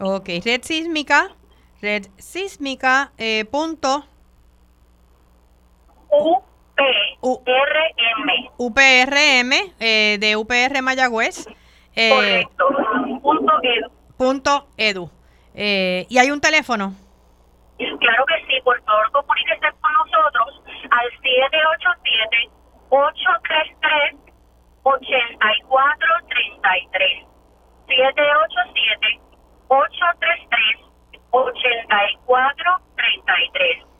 Ok, red sísmica, red sísmica, eh, punto UPRM. UPRM, eh, de UPR Mayagüez, eh, Correcto. Punto edu. punto edu. Eh, y hay un teléfono. Claro que sí, por favor comuníquese con nosotros al 787-833-3676. 8433 787 833 8433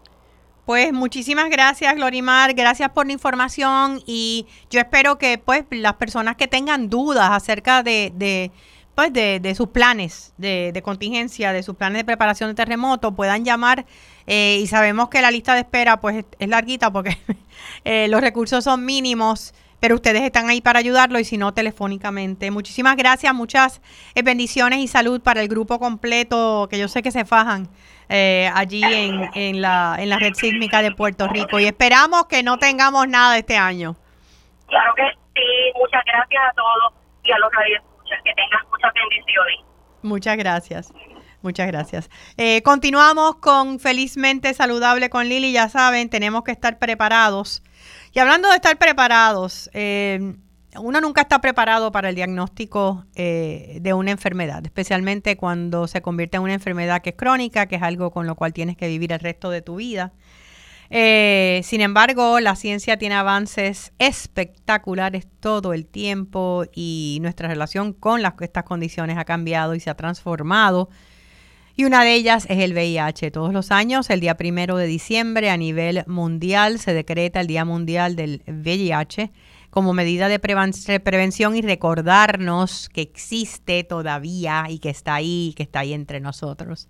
pues muchísimas gracias, Glorimar. Gracias por la información y yo espero que pues las personas que tengan dudas acerca de, de pues de, de, sus planes de, de, contingencia, de sus planes de preparación de terremoto, puedan llamar eh, y sabemos que la lista de espera pues es, larguita porque eh, los recursos son mínimos pero ustedes están ahí para ayudarlo y si no, telefónicamente. Muchísimas gracias, muchas eh, bendiciones y salud para el grupo completo, que yo sé que se fajan eh, allí en, en, la, en la red sísmica de Puerto Rico y esperamos que no tengamos nada este año. Claro que sí, muchas gracias a todos y a los que tengan muchas bendiciones. Muchas gracias. Muchas gracias. Eh, continuamos con Felizmente Saludable con Lili. Ya saben, tenemos que estar preparados y hablando de estar preparados, eh, uno nunca está preparado para el diagnóstico eh, de una enfermedad, especialmente cuando se convierte en una enfermedad que es crónica, que es algo con lo cual tienes que vivir el resto de tu vida. Eh, sin embargo, la ciencia tiene avances espectaculares todo el tiempo y nuestra relación con las, estas condiciones ha cambiado y se ha transformado y una de ellas es el VIH. Todos los años, el día primero de diciembre, a nivel mundial, se decreta el Día Mundial del VIH como medida de prevención y recordarnos que existe todavía y que está ahí, que está ahí entre nosotros.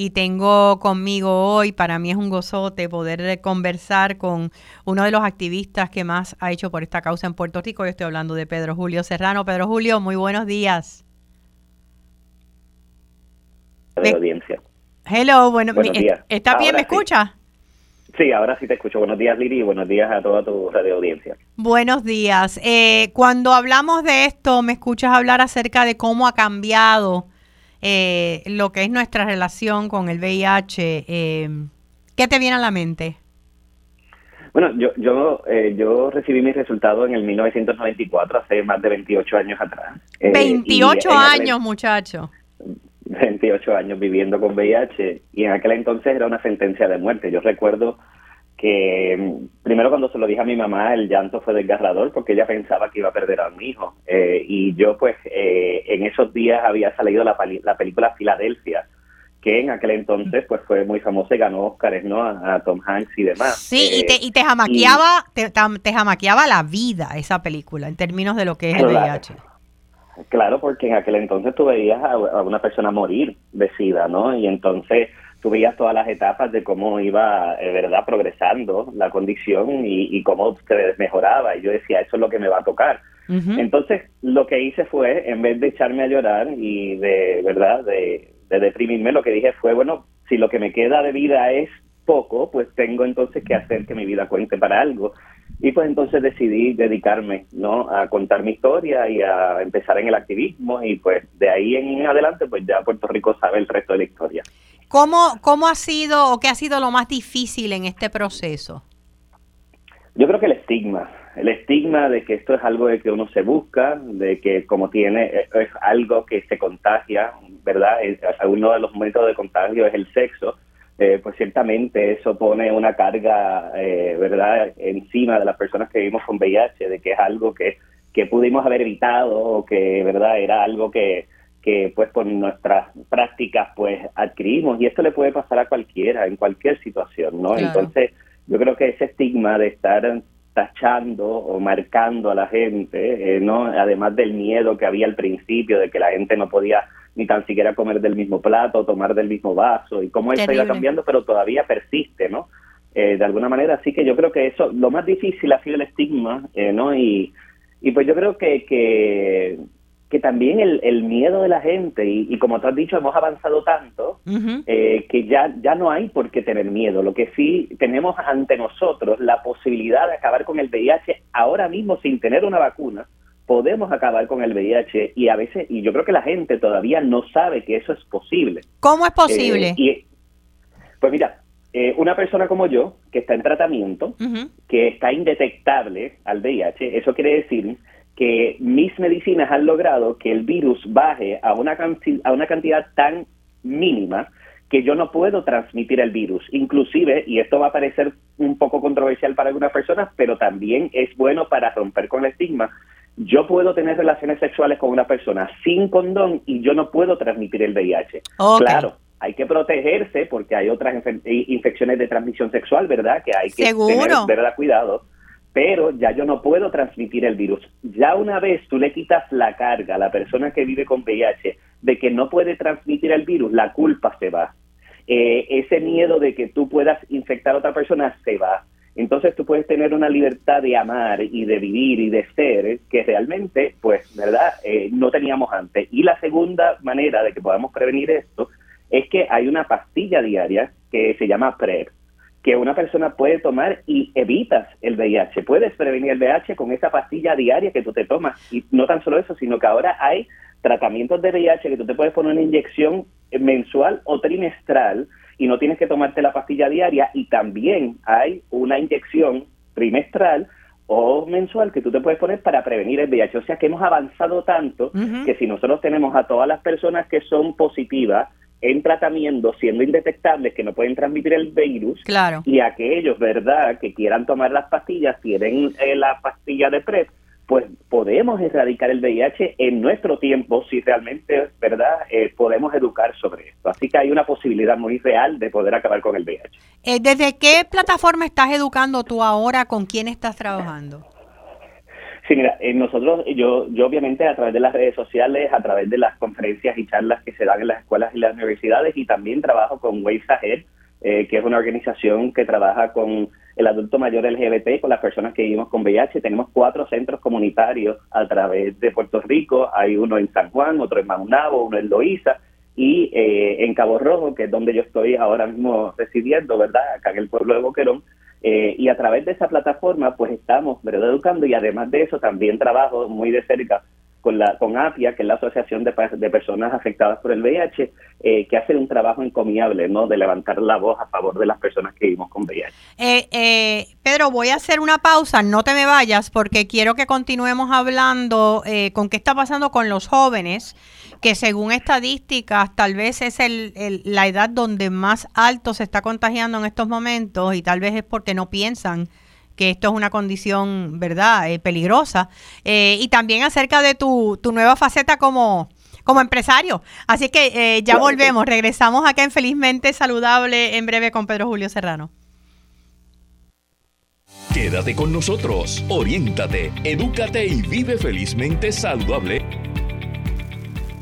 Y tengo conmigo hoy, para mí es un gozote poder conversar con uno de los activistas que más ha hecho por esta causa en Puerto Rico. Yo estoy hablando de Pedro Julio Serrano. Pedro Julio, muy buenos días de audiencia. Hello, bueno, buenos días. ¿Está bien? ¿Me escucha? Sí, ahora sí te escucho. Buenos días, Lili, y buenos días a toda tu radio audiencia. Buenos días. Eh, cuando hablamos de esto, me escuchas hablar acerca de cómo ha cambiado eh, lo que es nuestra relación con el VIH. Eh, ¿Qué te viene a la mente? Bueno, yo yo eh, yo recibí mis resultados en el 1994, hace más de 28 años atrás. 28 años, muchacho. 28 años viviendo con VIH y en aquel entonces era una sentencia de muerte. Yo recuerdo que primero cuando se lo dije a mi mamá el llanto fue desgarrador porque ella pensaba que iba a perder a mi hijo eh, y yo pues eh, en esos días había salido la, la película Filadelfia que en aquel entonces pues fue muy famosa y ganó Oscars, ¿no? A, Tom Hanks y demás. Sí, y, te, y te jamaqueaba, te, te, jamaqueaba la vida esa película en términos de lo que es el VIH. Claro, porque en aquel entonces tú veías a, una persona morir de SIDA, ¿no? Y entonces tú veías todas las etapas de cómo iba, eh, ¿verdad?, progresando la condición y, cómo se mejoraba. Y yo decía, eso es lo que me va a tocar. Entonces, lo que hice fue, en vez de echarme a llorar y de, ¿verdad?, de, de deprimirme, lo que dije fue, bueno, si lo que me queda de vida es poco, pues tengo entonces que hacer que mi vida cuente para algo. Y pues entonces decidí dedicarme, ¿no? A contar mi historia y a empezar en el activismo y pues de ahí en adelante pues ya Puerto Rico sabe el resto de la historia. ¿Cómo, cómo ha sido o qué ha sido lo más difícil en este proceso? Yo creo que el estigma, el estigma de que esto es algo de que uno se busca, de que como tiene, es algo que se contagia, ¿verdad? Uno de los métodos de contagio es el sexo eh, pues ciertamente eso pone una carga, eh, ¿verdad?, encima de las personas que vivimos con VIH, de que es algo que, que pudimos haber evitado o que, ¿verdad?, era algo que, que pues por nuestras prácticas pues adquirimos y esto le puede pasar a cualquiera, en cualquier situación, ¿no? Entonces, yo creo que ese estigma de estar tachando o marcando a la gente, eh, ¿no? Además del miedo que había al principio de que la gente no podía ni tan siquiera comer del mismo plato, tomar del mismo vaso, y cómo eso iba cambiando, pero todavía persiste, ¿no? Eh, de alguna manera, así que yo creo que eso, lo más difícil ha sido el estigma, eh, ¿no? Y, y pues yo creo que, que, que también el, el miedo de la gente, y, como tú has dicho, hemos avanzado tanto, eh, que ya, ya no hay por qué tener miedo. Lo que sí tenemos ante nosotros la posibilidad de acabar con el VIH ahora mismo sin tener una vacuna, podemos acabar con el VIH y a veces, y yo creo que la gente todavía no sabe que eso es posible. ¿Cómo es posible? Eh, pues mira, eh, una persona como yo, que está en tratamiento, que está indetectable al VIH, eso quiere decir que mis medicinas han logrado que el virus baje a una, a una cantidad tan mínima que yo no puedo transmitir el virus. Inclusive, y esto va a parecer un poco controversial para algunas personas, pero también es bueno para romper con el estigma, yo puedo tener relaciones sexuales con una persona sin condón y yo no puedo transmitir el VIH. Claro, hay que protegerse porque hay otras infecciones de transmisión sexual, ¿verdad? Que hay que tener, ¿verdad? Cuidado. Pero ya yo no puedo transmitir el virus. Ya una vez tú le quitas la carga a la persona que vive con VIH de que no puede transmitir el virus, la culpa se va. Eh, ese miedo de que tú puedas infectar a otra persona se va. Entonces tú puedes tener una libertad de amar y de vivir y de ser que realmente, pues, ¿verdad? Eh, no teníamos antes. Y la segunda manera de que podamos prevenir esto es que hay una pastilla diaria que se llama PrEP, que una persona puede tomar y evitas el VIH. Puedes prevenir el VIH con esa pastilla diaria que tú te tomas. Y no tan solo eso, sino que ahora hay tratamientos de VIH que tú te puedes poner una inyección mensual o trimestral y no tienes que tomarte la pastilla diaria y también hay una inyección trimestral o mensual que tú te puedes poner para prevenir el VIH. O sea que hemos avanzado tanto que si nosotros tenemos a todas las personas que son positivas en tratamiento, siendo indetectables, que no pueden transmitir el virus, claro. y aquellos, ¿verdad?, que quieran tomar las pastillas, tienen eh, la pastilla de PrEP, pues podemos erradicar el VIH en nuestro tiempo si realmente, ¿verdad?, eh, podemos educar sobre esto. Así que hay una posibilidad muy real de poder acabar con el VIH. Eh, ¿Desde qué plataforma estás educando tú ahora? ¿Con quién estás trabajando? Sí, mira, eh, nosotros, yo, yo obviamente a través de las redes sociales, a través de las conferencias y charlas que se dan en las escuelas y las universidades, y también trabajo con Waves Ahead, que es una organización que trabaja con el adulto mayor LGBT, con las personas que vivimos con VIH. Tenemos cuatro centros comunitarios a través de Puerto Rico. Hay uno en San Juan, otro en Maunabo, uno en Loíza y eh, en Cabo Rojo, que es donde yo estoy ahora mismo residiendo, ¿verdad? Acá en el pueblo de Boquerón. Eh, y a través de esa plataforma, pues estamos, ¿verdad? Educando y además de eso también trabajo muy de cerca con, la, con APIA, que es la Asociación de, de Personas Afectadas por el VIH, eh, que hace un trabajo encomiable, ¿no? De levantar la voz a favor de las personas que vivimos con VIH. Eh, eh, Pedro, voy a hacer una pausa, no te me vayas, porque quiero que continuemos hablando con qué está pasando con los jóvenes, que según estadísticas tal vez es el, la edad donde más alto se está contagiando en estos momentos y tal vez es porque no piensan que esto es una condición, ¿verdad?, eh, peligrosa. Eh, y también acerca de tu, tu nueva faceta como, como empresario. Así que eh, ya volvemos, regresamos acá en Felizmente Saludable en breve con Pedro Julio Serrano. Quédate con nosotros, oriéntate, edúcate y vive felizmente saludable.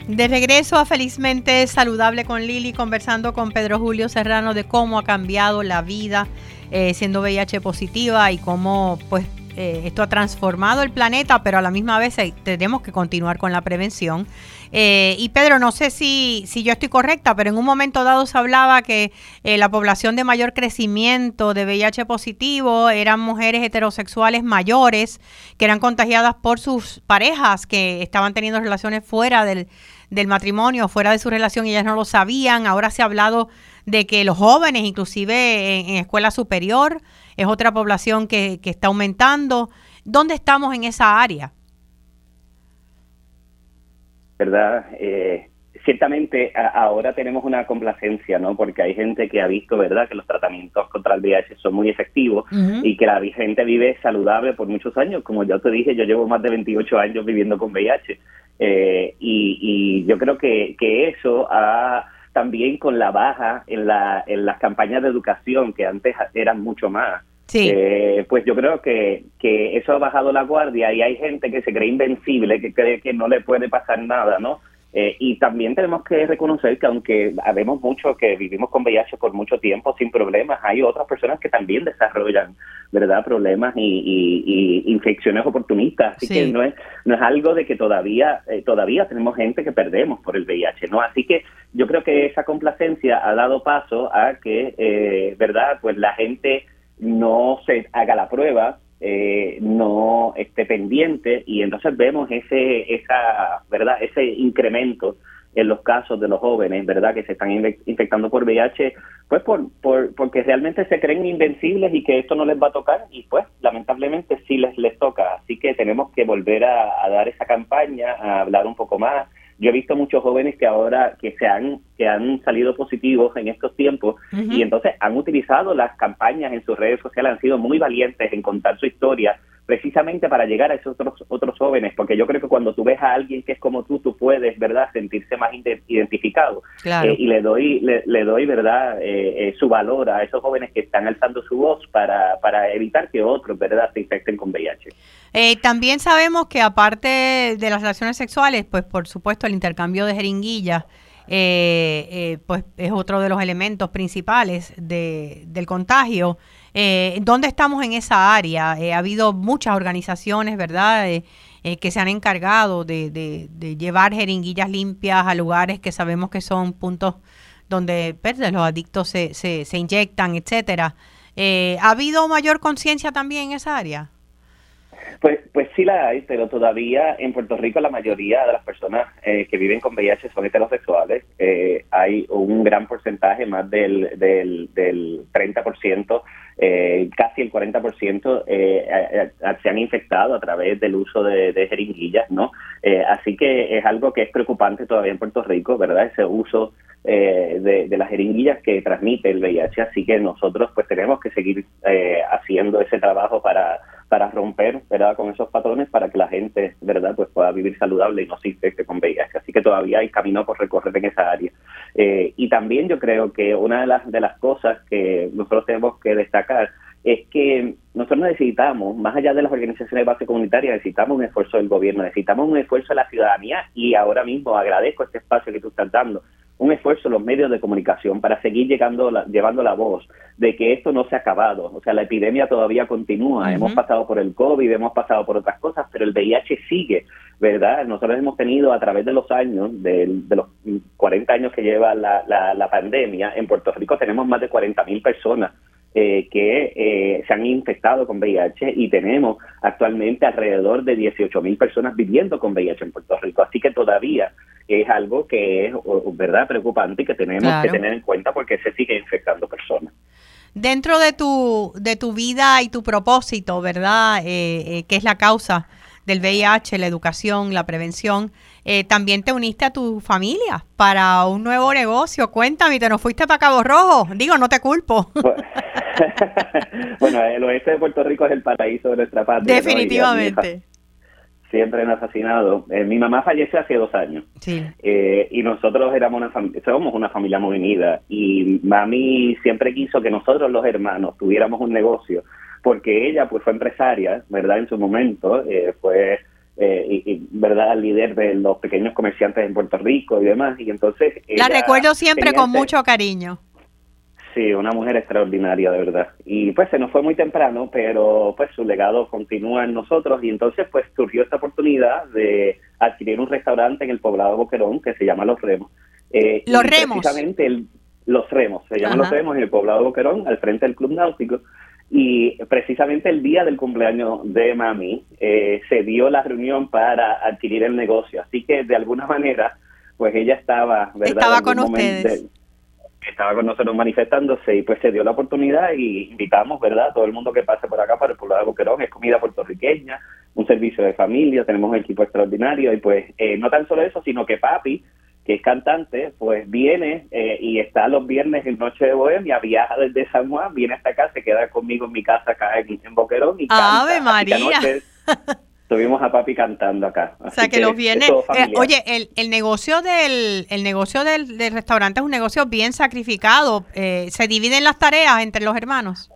De regreso a Felizmente Saludable con Lili, conversando con Pedro Julio Serrano de cómo ha cambiado la vida eh, siendo VIH positiva y cómo pues eh, esto ha transformado el planeta, pero a la misma vez eh, tenemos que continuar con la prevención. y Pedro, no sé si, si yo estoy correcta, pero en un momento dado se hablaba que la población de mayor crecimiento de VIH positivo eran mujeres heterosexuales mayores que eran contagiadas por sus parejas que estaban teniendo relaciones fuera del, del matrimonio, fuera de su relación y ellas no lo sabían. Ahora se ha hablado de que los jóvenes, inclusive en, escuela superior, es otra población que, que está aumentando. ¿Dónde estamos en esa área? ¿Verdad? Eh, ciertamente ahora tenemos una complacencia, ¿no? Porque hay gente que ha visto, ¿verdad?, que los tratamientos contra el VIH son muy efectivos y que la gente vive saludable por muchos años. Como ya te dije, yo llevo más de 28 años viviendo con VIH eh, y, y, yo creo que, que eso ha también con la baja en, la, en las campañas de educación que antes eran mucho más. Eh, pues yo creo que, que eso ha bajado la guardia y hay gente que se cree invencible, que cree que no le puede pasar nada, ¿no? Eh, y también tenemos que reconocer que aunque habemos muchos que vivimos con VIH por mucho tiempo sin problemas, hay otras personas que también desarrollan, ¿verdad?, problemas y, infecciones oportunistas. Así que no es, no es algo de que todavía, eh, todavía tenemos gente que perdemos por el VIH, ¿no? Así que yo creo que esa complacencia ha dado paso a que, eh, ¿verdad?, pues la gente no se haga la prueba, eh, no esté pendiente y entonces vemos ese esa verdad ese incremento en los casos de los jóvenes verdad que se están infectando por VIH pues por, por porque realmente se creen invencibles y que esto no les va a tocar y pues lamentablemente sí les les toca. Así que tenemos que volver a dar esa campaña a hablar un poco más yo he visto muchos jóvenes que ahora que se han que han salido positivos en estos tiempos y entonces han utilizado las campañas en sus redes sociales han sido muy valientes en contar su historia precisamente para llegar a esos otros, otros jóvenes, porque yo creo que cuando tú ves a alguien que es como tú, tú puedes, ¿verdad?, sentirse más identificado. Claro. Eh, y le doy, le, doy, ¿verdad?, eh, eh, su valor a esos jóvenes que están alzando su voz para, para evitar que otros, ¿verdad?, se infecten con VIH. También sabemos que aparte de las relaciones sexuales, pues por supuesto el intercambio de jeringuillas, pues es otro de los elementos principales de, del contagio. Eh, ¿Dónde estamos en esa área? Eh, ha habido muchas organizaciones, ¿verdad?, eh, eh, que se han encargado de, de, llevar jeringuillas limpias a lugares que sabemos que son puntos donde pues, los adictos se, se, se inyectan, etcétera. ¿Ha habido mayor conciencia también en esa área? Pues, pues sí la hay, pero todavía en Puerto Rico la mayoría de las personas que viven con VIH son heterosexuales. hay un gran porcentaje, más del, del, del 30%, eh, casi el 40% eh, se han infectado a través del uso de, jeringuillas, ¿no? Eh, así que es algo que es preocupante todavía en Puerto Rico, ¿verdad? Ese uso eh, de, las jeringuillas que transmite el VIH, así que nosotros pues tenemos que seguir haciendo ese trabajo para para romper verdad con esos patrones para que la gente verdad pues pueda vivir saludable y no se infecte con VIH. Así que todavía hay camino por recorrer en esa área. Y también yo creo que una de las de las cosas que nosotros tenemos que destacar es que nosotros necesitamos, más allá de las organizaciones de base comunitaria, necesitamos un esfuerzo del gobierno, necesitamos un esfuerzo de la ciudadanía y ahora mismo agradezco este espacio que tú estás dando, un esfuerzo de los medios de comunicación para seguir llegando llevando la voz de que esto no se ha acabado, o sea, la epidemia todavía continúa, hemos pasado por el COVID, hemos pasado por otras cosas, pero el VIH sigue, ¿verdad? Nosotros hemos tenido a través de los años, de, los 40 años que lleva la, la, la pandemia, en Puerto Rico tenemos más de 40 mil personas eh, que eh, se han infectado con VIH y tenemos actualmente alrededor de 18 mil personas viviendo con VIH en Puerto Rico. Así que todavía es algo que es verdad preocupante y que tenemos que tener en cuenta porque se sigue infectando personas. Dentro de tu, de tu vida y tu propósito, ¿verdad? Eh, que es la causa del VIH, la educación, la prevención, eh, también te uniste a tu familia para un nuevo negocio. Cuéntame, ¿te nos fuiste para Cabo Rojo? Digo, no te culpo. bueno, el oeste de Puerto Rico es el paraíso de nuestra patria. Definitivamente. Siempre me ha fascinado. Eh, mi mamá falleció hace dos años. Sí. Eh, y nosotros éramos una somos una familia muy unida. Y mami siempre quiso que nosotros, los hermanos, tuviéramos un negocio. Porque ella, pues, fue empresaria, ¿verdad? En su momento. fue eh, y, verdad líder de los pequeños comerciantes en Puerto Rico y demás y entonces la recuerdo siempre con mucho cariño. Sí una mujer extraordinaria de verdad. Y pues se nos fue muy temprano pero pues su legado continúa en nosotros y entonces pues surgió esta oportunidad de adquirir un restaurante en el poblado de Boquerón que se llama Los Remos. Eh, los Remos. precisamente el, los Remos se llama Los Remos en el poblado de Boquerón al frente del Club Náutico y precisamente el día del cumpleaños de mami eh, se dio la reunión para adquirir el negocio. Así que de alguna manera, pues ella estaba, ¿verdad? Estaba con ustedes. estaba con nosotros manifestándose y pues se dio la oportunidad y invitamos, ¿verdad? Todo el mundo que pase por acá para el poblado de Boquerón, es comida puertorriqueña, un servicio de familia, tenemos un equipo extraordinario y pues eh, no tan solo eso, sino que papi que es cantante, pues viene eh, y está los viernes en Noche de Bohemia, viaja desde San Juan, viene hasta acá, se queda conmigo en mi casa acá en, Boquerón y ¡Ave María! Tuvimos a papi cantando acá. o sea que, los viernes, eh, oye, el, el negocio del el negocio del, restaurante es un negocio bien sacrificado. Eh, ¿Se dividen las tareas entre los hermanos?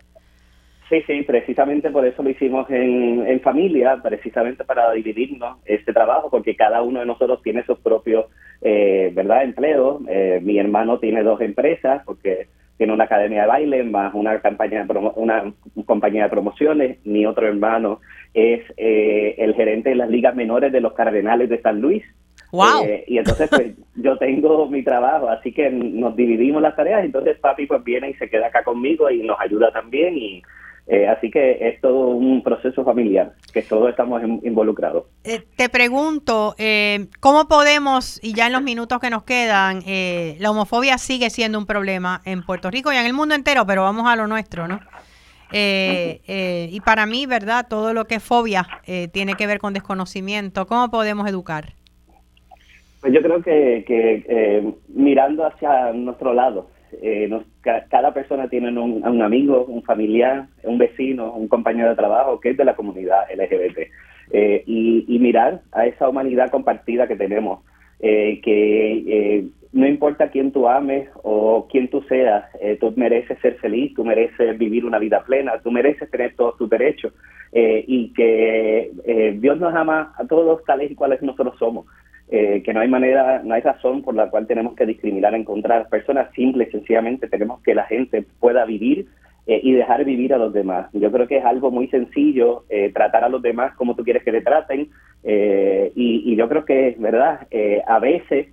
Sí, sí, precisamente por eso lo hicimos en, en familia, precisamente para dividirnos este trabajo, porque cada uno de nosotros tiene sus propios, eh, ¿verdad?, empleos. Eh, mi hermano tiene dos empresas, porque tiene una academia de baile, más una campaña de una compañía de promociones. Mi otro hermano es eh, el gerente de las ligas menores de los Cardenales de San Luis. Wow. y entonces pues yo tengo mi trabajo, así que nos dividimos las tareas, entonces papi pues viene y se queda acá conmigo y nos ayuda también y eh, así que es todo un proceso familiar, que todos estamos involucrados. Eh, te pregunto, eh, ¿cómo podemos, y ya en los minutos que nos quedan, la homofobia sigue siendo un problema en Puerto Rico y en el mundo entero, pero vamos a lo nuestro, ¿no? y para mí, ¿verdad? Todo lo que es fobia tiene que ver con desconocimiento. ¿Cómo podemos educar? Pues yo creo que, que mirando hacia nuestro lado, eh, cada persona tiene un, un, amigo, un familiar, un vecino, un compañero de trabajo que es de la comunidad LGBT. Eh, y, mirar a esa humanidad compartida que tenemos, eh, que no importa quién tú ames o quién tú seas, tú mereces ser feliz, tú mereces vivir una vida plena, tú mereces tener todos tus derechos y que Dios nos ama a todos tales y cuales nosotros somos. Eh, que no hay manera, no hay razón por la cual tenemos que discriminar en contra de las personas, simple y sencillamente tenemos que la gente pueda vivir eh, y dejar vivir a los demás. Yo creo que es algo muy sencillo eh, tratar a los demás como tú quieres que te traten y, yo creo que, ¿verdad? a veces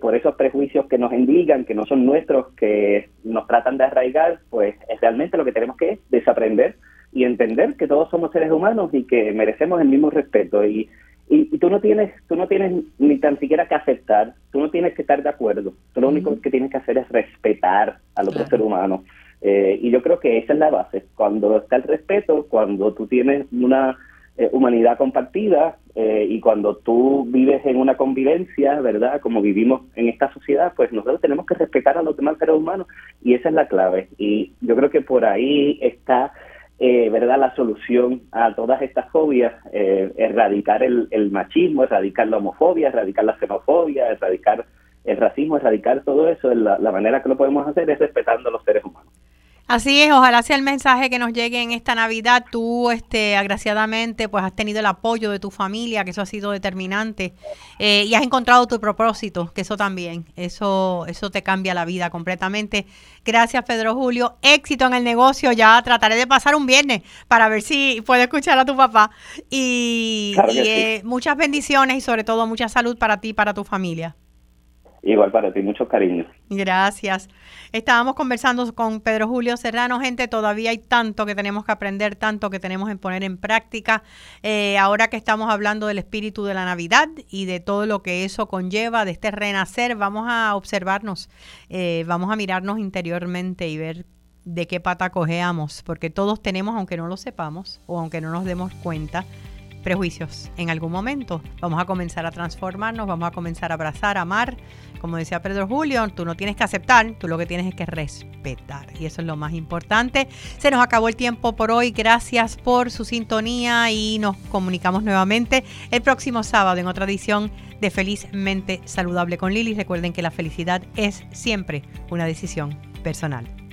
por esos prejuicios que nos indican, que no son nuestros, que nos tratan de arraigar, pues es realmente lo que tenemos que desaprender y entender que todos somos seres humanos y que merecemos el mismo respeto. Y y, tú no tienes tú no tienes ni tan siquiera que aceptar tú no tienes que estar de acuerdo. Tú lo único que tienes que hacer es respetar al otro ser humano. Eh, y yo creo que esa es la base. Cuando está el respeto cuando tú tienes una eh, humanidad compartida eh, y cuando tú vives en una convivencia verdad como vivimos en esta sociedad pues nosotros tenemos que respetar a los demás seres humanos y esa es la clave. Y yo creo que por ahí está eh, ¿verdad? La solución a todas estas fobias, eh, erradicar el, machismo, erradicar la homofobia, erradicar la xenofobia, erradicar el racismo, erradicar todo eso, la, la manera que lo podemos hacer es respetando a los seres humanos. Así es, ojalá sea el mensaje que nos llegue en esta Navidad. Tú, este, agraciadamente, pues has tenido el apoyo de tu familia, que eso ha sido determinante, eh, y has encontrado tu propósito, que eso también, eso, eso te cambia la vida completamente. Gracias, Pedro Julio. Éxito en el negocio. Ya trataré de pasar un viernes para ver si puedo escuchar a tu papá. Y, eh, muchas bendiciones y sobre todo mucha salud para ti y para tu familia. Igual para ti, muchos cariños. Gracias. Estábamos conversando con Pedro Julio Serrano, gente, todavía hay tanto que tenemos que aprender, tanto que tenemos que poner en práctica. Eh, ahora que estamos hablando del espíritu de la Navidad y de todo lo que eso conlleva, de este renacer, vamos a observarnos, eh, vamos a mirarnos interiormente y ver de qué pata cojeamos, porque todos tenemos, aunque no lo sepamos o aunque no nos demos cuenta, prejuicios en algún momento. Vamos a comenzar a transformarnos, vamos a comenzar a abrazar, amar. Como decía Pedro Julio, tú no tienes que aceptar, tú lo que tienes es que respetar. Y eso es lo más importante. Se nos acabó el tiempo por hoy. Gracias por su sintonía y nos comunicamos nuevamente el próximo sábado en otra edición de Felizmente Saludable con Lili. Recuerden que la felicidad es siempre una decisión personal.